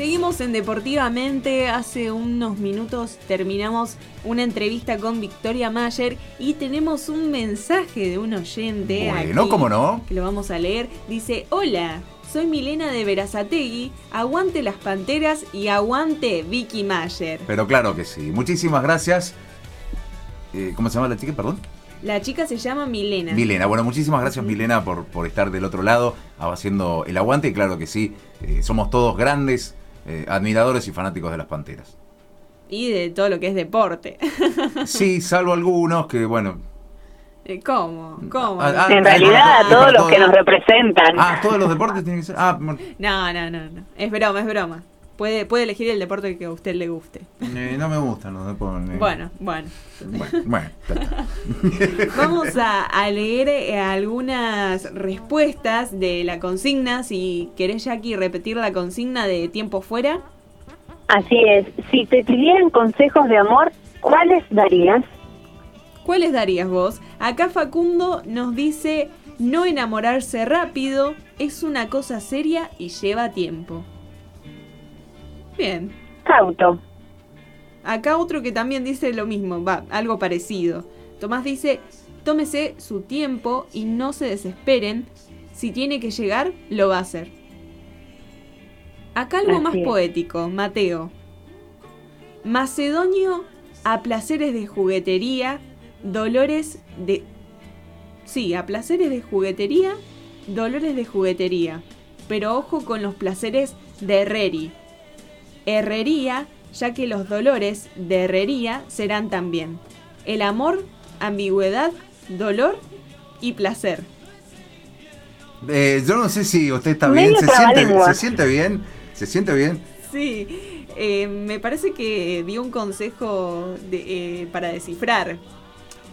Seguimos en Deportivamente. Hace unos minutos terminamos una entrevista con Victoria Mayer y tenemos un mensaje de un oyente. Bueno, aquí, ¿cómo no? Que lo vamos a leer. Dice: Hola, soy Milena de Verazategui. Aguante las panteras y aguante Vicky Mayer. Pero claro que sí. Muchísimas gracias. Eh, ¿Cómo se llama la chica? Perdón. La chica se llama Milena. Milena, bueno, muchísimas gracias Milena por, por estar del otro lado haciendo el aguante. Y claro que sí, eh, somos todos grandes eh, admiradores y fanáticos de las Panteras. Y de todo lo que es deporte. Sí, salvo algunos que, bueno... Eh, ¿Cómo? ¿Cómo? Ah, ah, En ah, realidad, para a todo- todos los que nos representan. Ah, todos los deportes tienen que ser... Ah, No, no, no, no. Es broma, es broma. Puede, puede elegir el deporte que a usted le guste. eh, no me gustan los deportes. Bueno, bueno. Bueno, bueno. Vamos a, a leer eh, algunas respuestas de la consigna. Si querés, Jackie, repetir la consigna de tiempo fuera. Así es. Si te pidieran consejos de amor, ¿cuáles darías? ¿Cuáles darías vos? Acá Facundo nos dice, no enamorarse rápido es una cosa seria y lleva tiempo. Bien. Cauto. Acá otro que también dice lo mismo, va, algo parecido. Tomás dice, tómese su tiempo y no se desesperen. Si tiene que llegar, lo va a hacer. Acá algo Así más es. poético, Mateo. Macedonio a placeres de juguetería, dolores de... Sí, a placeres de juguetería, dolores de juguetería. Pero ojo con los placeres de herreri. Herrería, ya que los dolores de herrería serán también. El amor, ambigüedad, dolor y placer. Eh, yo no sé si usted está bien. ¿Se siente, trabalengua. ¿Se siente bien? ¿Se siente bien? Sí, eh, me parece que dio un consejo de- eh, para descifrar.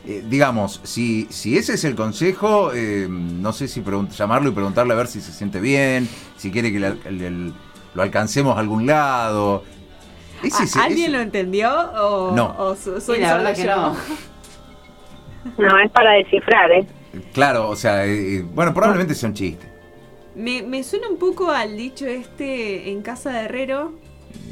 Eh, digamos, si, si ese es el consejo, eh, no sé si llamarlo y preguntarle a ver si se siente bien, si quiere que el- el- lo alcancemos a algún lado. Ese- ¿A- ese- ¿Alguien ese- lo entendió o, No. o so- soy Sí, la verdad que no. No, es para descifrar, ¿eh? Claro, o sea, eh, bueno, probablemente sea un chiste. Me, me suena un poco al dicho este en casa de Herrero.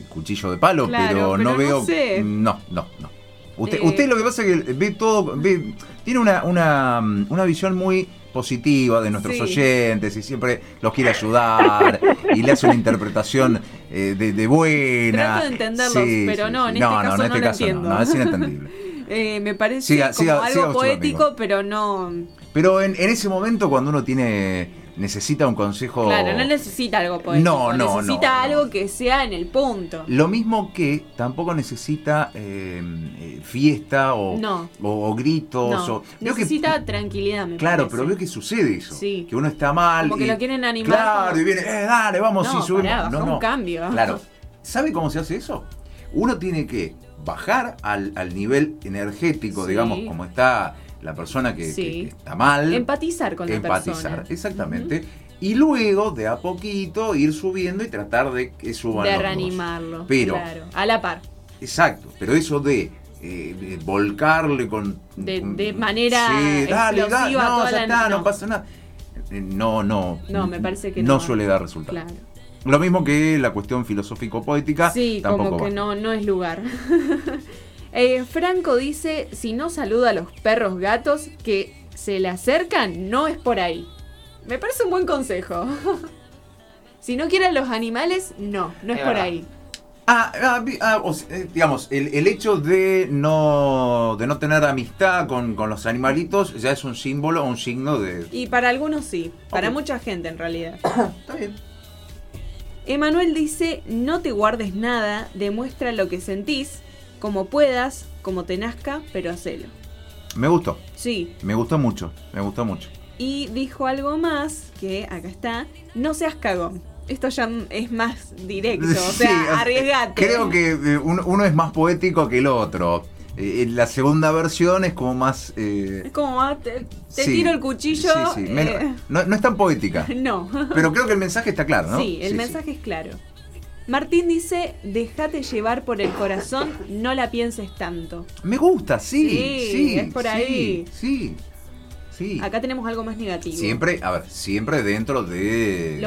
Cuchillo de palo, Claro, pero, pero no no veo. sé. No, no, no. Usted, Eh. usted lo que pasa es que ve todo. ve- tiene una, una, una visión muy positiva de nuestros Sí. oyentes y siempre los quiere ayudar y le hace una interpretación eh, de, de buena. Trato de entenderlos, pero no, en este caso no lo entiendo. no, es inentendible. Eh, me parece Siga- como siga- algo siga poético, pero no. Pero en, en ese momento, cuando uno tiene necesita un consejo. Claro, no necesita algo poético. No, no, Necesita no, algo no. que sea en el punto. Lo mismo que tampoco necesita eh, eh, fiesta o, No. o- o gritos. No, o, que- necesita tranquilidad, me Claro, parece. pero veo que sucede eso. Sí. Que uno está mal. Como que y- lo quieren animar, Claro, como- y viene, eh, dale, vamos, No, sí, subimos. pará, bajá un cambio. Claro. ¿Sabe cómo se hace eso? Uno tiene que bajar al, al nivel energético, Sí. digamos, como está la persona que, Sí. que- que está mal. Empatizar con la empatizar, persona. exactamente. Y luego, de a poquito, ir subiendo y tratar de que suban De los dos. reanimarlo. Pero- Claro, a la par. Exacto, pero eso de, eh, volcarle con... De- manera sí, dale, dale, no, toda ya la- está, no. no. pasa nada. Eh, No, no. No, me parece que no. no. suele dar resultado. Claro. Lo mismo que la cuestión filosófico-poética. Sí, tampoco como que va. no, no es lugar. Eh, Franco dice, si no saluda a los perros gatos que se le acercan, no es por ahí. Me parece un buen consejo. si no quiere a los animales, no, no es, Es por verdad. ahí. Ah, ah, ah, o sea, eh, digamos, el, el hecho de no, de no tener amistad con, con los animalitos ya es un símbolo, un signo de... Y para algunos sí, para mucha gente en realidad. Está bien. Emanuel dice, no te guardes nada, demuestra lo que sentís, como puedas, como te nazca, pero hacelo. Me gustó, Sí, me gustó mucho, me gustó mucho. y dijo algo más, que acá está, no seas cagón. Esto ya es más directo, o sea, eh, arriesgate. Creo que eh, uno, es más poético que el otro. Eh, en la segunda versión es como más... eh, Es como, ah, te, te sí, tiro el cuchillo. sí, eh, no, no es tan poética. no. Pero creo que el mensaje está claro, ¿no? Sí, el mensaje es claro. Martín dice, déjate llevar por el corazón, no la pienses tanto. Me gusta, sí, Sí, sí. es por sí, ahí. Sí, Sí. Acá tenemos algo más negativo. Siempre, a ver, siempre dentro de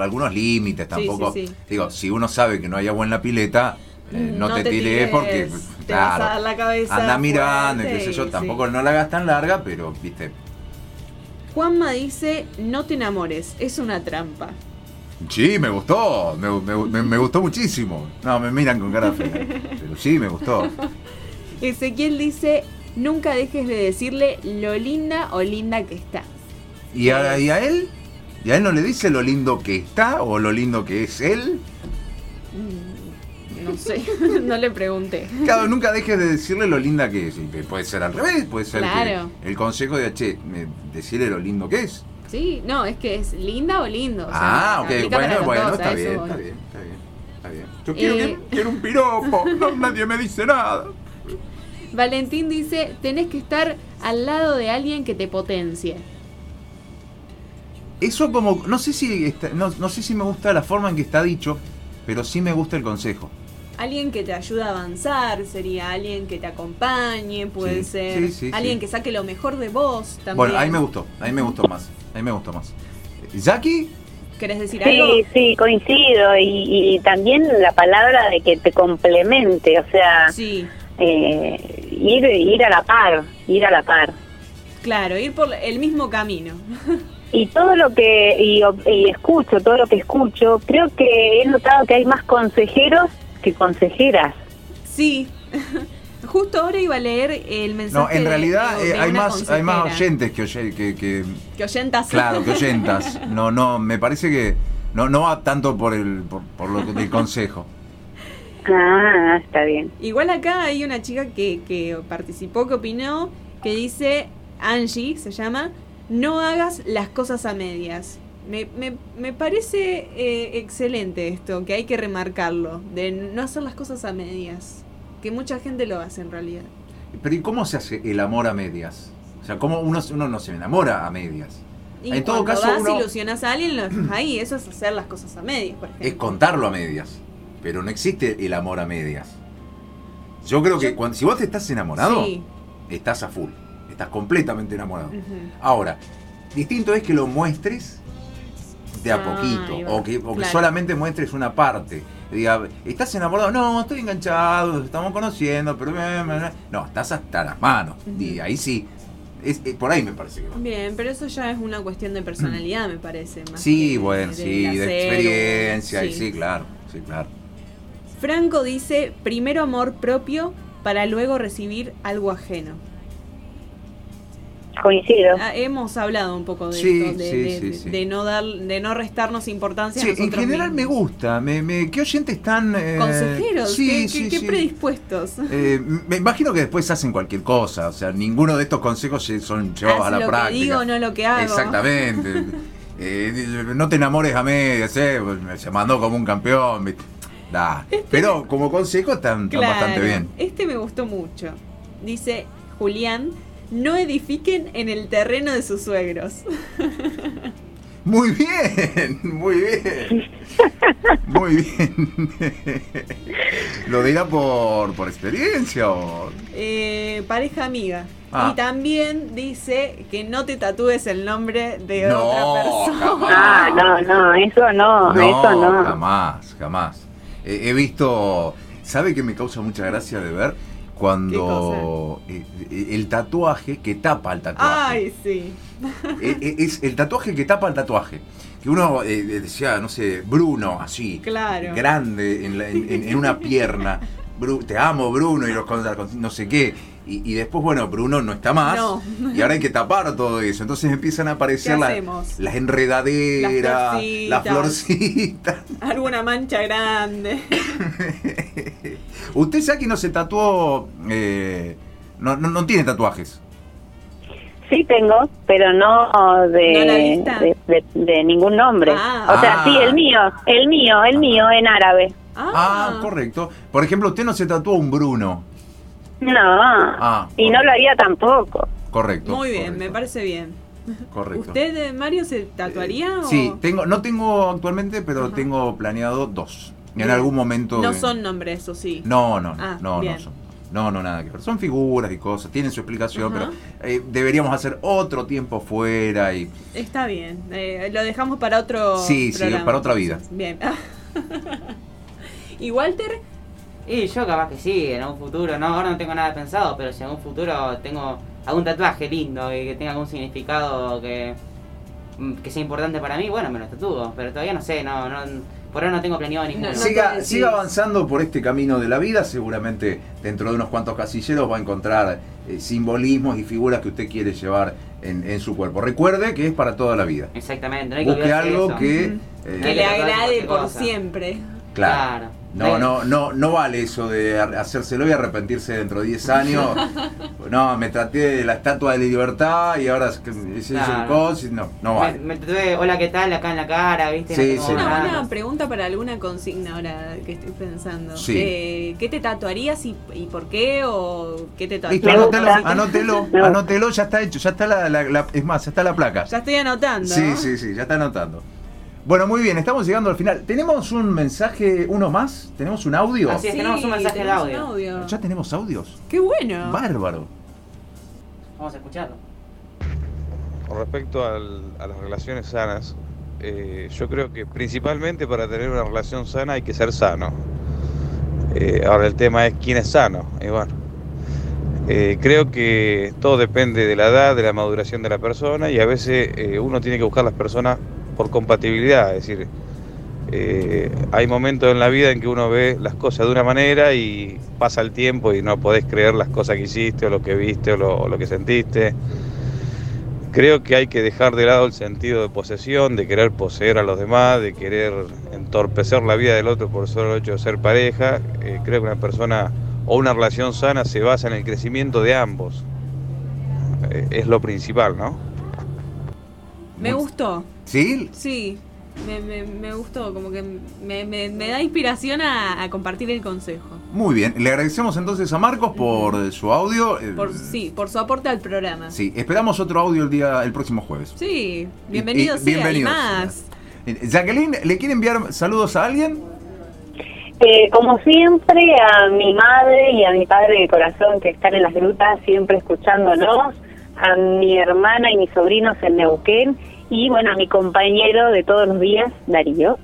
algunos límites tampoco. Digo, si uno sabe que no hay agua en la pileta, eh, Mm, no, no te, te tires tires, porque te vas a claro, dar la cabeza anda mirando, y qué sé yo, tampoco no la hagas tan larga, pero viste. Juanma dice, no te enamores, es una trampa. Sí, me gustó, me, me- me- gustó muchísimo. No, me miran con cara fea, pero sí, me gustó. Ezequiel dice, nunca dejes de decirle lo linda o linda que está. ¿Y a, y a él? ¿Y a él no le dice lo lindo que está o lo lindo que es él? Mm, No sé, no le pregunté. Claro, nunca dejes de decirle lo linda que es. Puede ser al revés, puede ser Claro. que el consejo de che, decirle lo lindo que es. Sí, no, es que es linda o lindo. o sea, ah, ok, bueno, bueno, dos, está eso bien, está bien, está bien, está bien. Yo quiero, Eh. que- quiero un piropo, no, nadie me dice nada. Valentín dice, tenés que estar al lado de alguien que te potencie. Eso como, no sé si está- no, no sé si me gusta la forma en que está dicho, pero sí me gusta el consejo. Alguien que te ayude a avanzar, sería alguien que te acompañe, puede Sí, ser sí, sí, alguien que saque lo mejor de vos también. Bueno, ahí me gustó, ahí me gustó más, ahí me gustó más. ¿Jackie? ¿Querés decir algo? Sí, sí, coincido. Y, y también la palabra de que te complemente, o sea, Sí, eh, ir, ir a la par, ir a la par. claro, ir por el mismo camino. Y todo lo que y, y escucho, todo lo que escucho, creo que he notado que hay más consejeros que consejeras. Sí. Justo ahora iba a leer el mensaje. No, en de- realidad de eh, hay más, hay más oyentes que, oye- que, que, Que oyentas. Claro, que oyentas. No, no, me parece que no, no va tanto por el, por, por lo que- del consejo. Ah, está bien. Igual acá hay una chica que, que participó, que opinó, que dice, Angie se llama, no hagas las cosas a medias. Me, me, me parece eh, excelente esto, que hay que remarcarlo, de no hacer las cosas a medias. Que mucha gente lo hace en realidad. Pero ¿y cómo se hace el amor a medias? O sea, ¿cómo uno, uno no se enamora a medias? Y En todo caso, vas uno- ilusionas a alguien, lo dejas ahí. Eso es hacer las cosas a medias, por ejemplo. Es contarlo a medias. Pero no existe el amor a medias. Yo creo que Yo- cuando, si vos te estás enamorado, Sí. estás a full. Estás completamente enamorado. Ahora, distinto es que lo muestres de a Ah, poquito. O que, o que Claro. solamente muestres una parte. Diga, ¿estás enamorado? No, estoy enganchado, estamos conociendo, pero... No, estás hasta las manos. Y ahí sí. Es, es- por ahí me parece que va. Bien, pero eso ya es una cuestión de personalidad, me parece. más Sí, bueno, sí, de experiencia, y sí, claro, sí, claro. Franco dice, primero amor propio para luego recibir algo ajeno. Coincido. Ah, hemos hablado un poco de Sí, esto, de, sí, de- sí, sí. de no dar, de no restarnos importancia. a Sí, en nosotros general me gusta. Me, me- ¿Qué oyentes tan... eh, Consejeros, sí, qué, sí, qué- qué predispuestos. Eh, me imagino que después hacen cualquier cosa, o sea, ninguno de estos consejos son llevados Haz a la lo que práctica. digo, no lo que hago. Exactamente. Eh, no te enamores a medias, eh, se mandó como un campeón. Nah. Pero como consejo están, están Claro, bastante bien. Este me gustó mucho. Dice Julián, no edifiquen en el terreno de sus suegros. Muy bien, muy bien. Muy bien. ¿Lo dirá por, por experiencia o...? Eh, pareja amiga. Ah. Y también dice que no te tatúes el nombre de No, otra persona. jamás. Ah, no, no, eso no, eso no. jamás, jamás. Eh, he visto, ¿sabe que me causa mucha gracia de ver? Cuando eh, eh, el tatuaje que tapa el tatuaje. Ay, sí. Eh, eh, es el tatuaje que tapa el tatuaje. Que uno eh, decía, no sé, Bruno, así, Claro. grande en, la- en- una pierna. Te amo, Bruno, y los no sé qué. Y, y después, bueno, Bruno no está más. No. Y ahora hay que tapar todo eso. Entonces empiezan a aparecer ¿Qué la- las enredaderas, Las las florcitas. Alguna mancha grande. Usted, Saki, no se tatuó. eh, no, no, no tiene tatuajes. Sí tengo, pero no ¿No la de, de, de- de ningún nombre. Ah. o sea, Ah. sí, el mío, el mío, el mío en árabe. Ah, correcto. Por ejemplo, usted no se tatuó un Bruno. No, Ah, y no lo haría tampoco. Correcto. Muy bien, correcto, me parece bien. Correcto. ¿Usted, eh, Mario, se tatuaría? o- Sí, tengo, no tengo actualmente, pero Ajá. tengo planeado dos. En algún momento. No son nombres, eso sí. No, no, Ah, no, bien. no son. No, no, nada que ver. Son figuras y cosas, tienen su explicación, Ajá. pero eh, deberíamos hacer otro tiempo fuera y Está bien. eh, lo dejamos para otro. Sí, sí, programa, para otra vida. Bien. ¿Y Walter? Y yo capaz que sí, en un futuro, no, ahora no tengo nada pensado, pero si en un futuro tengo algún tatuaje lindo y que tenga algún significado que, mm, que sea importante para mí, bueno, me lo tatúo, pero todavía no sé, no, no por ahora no tengo planeado ninguno. No, no. siga, siga avanzando por este camino de la vida, seguramente dentro de unos cuantos casilleros va a encontrar eh, simbolismos y figuras que usted quiere llevar en, en su cuerpo. Recuerde que es para toda la vida. Exactamente, no hay que Busque algo eso. que... Eh, Que hay le agrade por cosa. siempre. Claro. No, no, no, no vale eso de hacérselo y arrepentirse dentro de 10 años. No, me traté de la estatua de la libertad y ahora es que ese es el cos. No, no Me, vale. me tatué, hola, ¿qué tal? Acá en la cara, ¿viste? Sí, sí. Una buena pregunta para alguna consigna ahora que estoy pensando. Sí. Eh, ¿Qué te tatuarías y, y por qué? ¿O qué te Listo, Me tatuarías? anótelo, anótelo, Me ya está hecho, ya está la, la- la- es más, ya está la placa. Ya estoy anotando. Sí, sí, sí, ya está anotando. Bueno, muy bien, estamos llegando al final. ¿Tenemos un mensaje, uno más? ¿Tenemos un audio? Así es. tenemos un mensaje de tenemos audio. un audio. ¿Ya tenemos audios? Qué bueno. Bárbaro. Vamos a escucharlo. Con respecto al- a las relaciones sanas, eh, yo creo que principalmente para tener una relación sana hay que ser sano. Eh, ahora el tema es quién es sano. Y bueno, eh, creo que todo depende de la edad, de la maduración de la persona y a veces eh, uno tiene que buscar las personas por compatibilidad. Es decir, eh, hay momentos en la vida en que uno ve las cosas de una manera y pasa el tiempo y no podés creer las cosas que hiciste o lo que viste o lo- que sentiste. Creo que hay que dejar de lado el sentido de posesión, de querer poseer a los demás, de querer entorpecer la vida del otro por solo el hecho de ser pareja. Eh, creo que una persona o una relación sana se basa en el crecimiento de ambos. Eh, es lo principal, ¿no? Me gustó. ¿Sí? Sí. Me, me, me gustó. Como que me, me- me da inspiración a, a compartir el consejo. Muy bien. Le agradecemos entonces a Marcos por su audio. eh, Por, sí, por su aporte al programa. Sí, esperamos otro audio el día el próximo jueves. Sí, bienvenido Y- y sea, y bienvenidos. más. Eh, Jacqueline, ¿le quiere enviar saludos a alguien? Eh, como siempre, a mi madre y a mi padre de corazón que están en las grutas siempre escuchándonos, a mi hermana y mis sobrinos en Neuquén y bueno, a mi compañero de todos los días, Darío.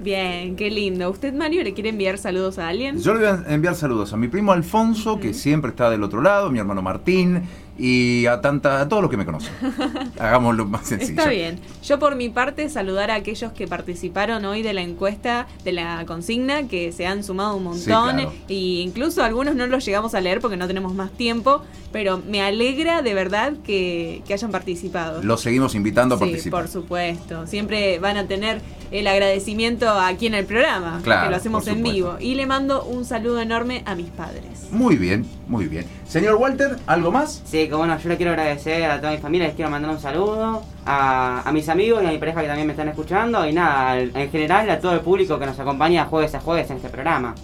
Bien, qué lindo. ¿Usted, Mario, le quiere enviar saludos a alguien? Yo le voy a enviar saludos a mi primo Alfonso, que siempre está del otro lado, mi hermano Martín y a tanta, a todos los que me conocen. Hagámoslo más sencillo. Está bien. Yo por mi parte saludar a aquellos que participaron hoy de la encuesta, de la consigna, que se han sumado un Sí, montón. claro. Y incluso algunos no los llegamos a leer porque no tenemos más tiempo. Pero me alegra de verdad que, que hayan participado. Los seguimos invitando a Sí, participar. por supuesto. Siempre van a tener el agradecimiento aquí en el programa, Claro, que lo hacemos en vivo. Y le mando un saludo enorme a mis padres. Muy bien, muy bien. Señor Walter, ¿algo más? Sí, que bueno, yo le quiero agradecer a toda mi familia, les quiero mandar un saludo, a, a mis amigos y a mi pareja que también me están escuchando, y nada, al- en general a todo el público que nos acompaña jueves a jueves en este programa.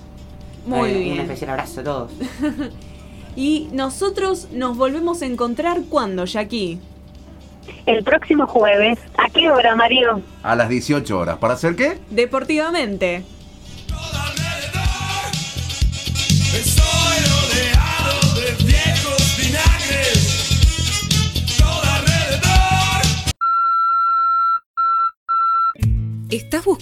Muy Eh, bien. Un especial abrazo a todos. Y nosotros nos volvemos a encontrar cuando, Jackie. El próximo jueves, ¿a qué hora, Mario? A las 18 horas. ¿Para hacer qué? Deportivamente.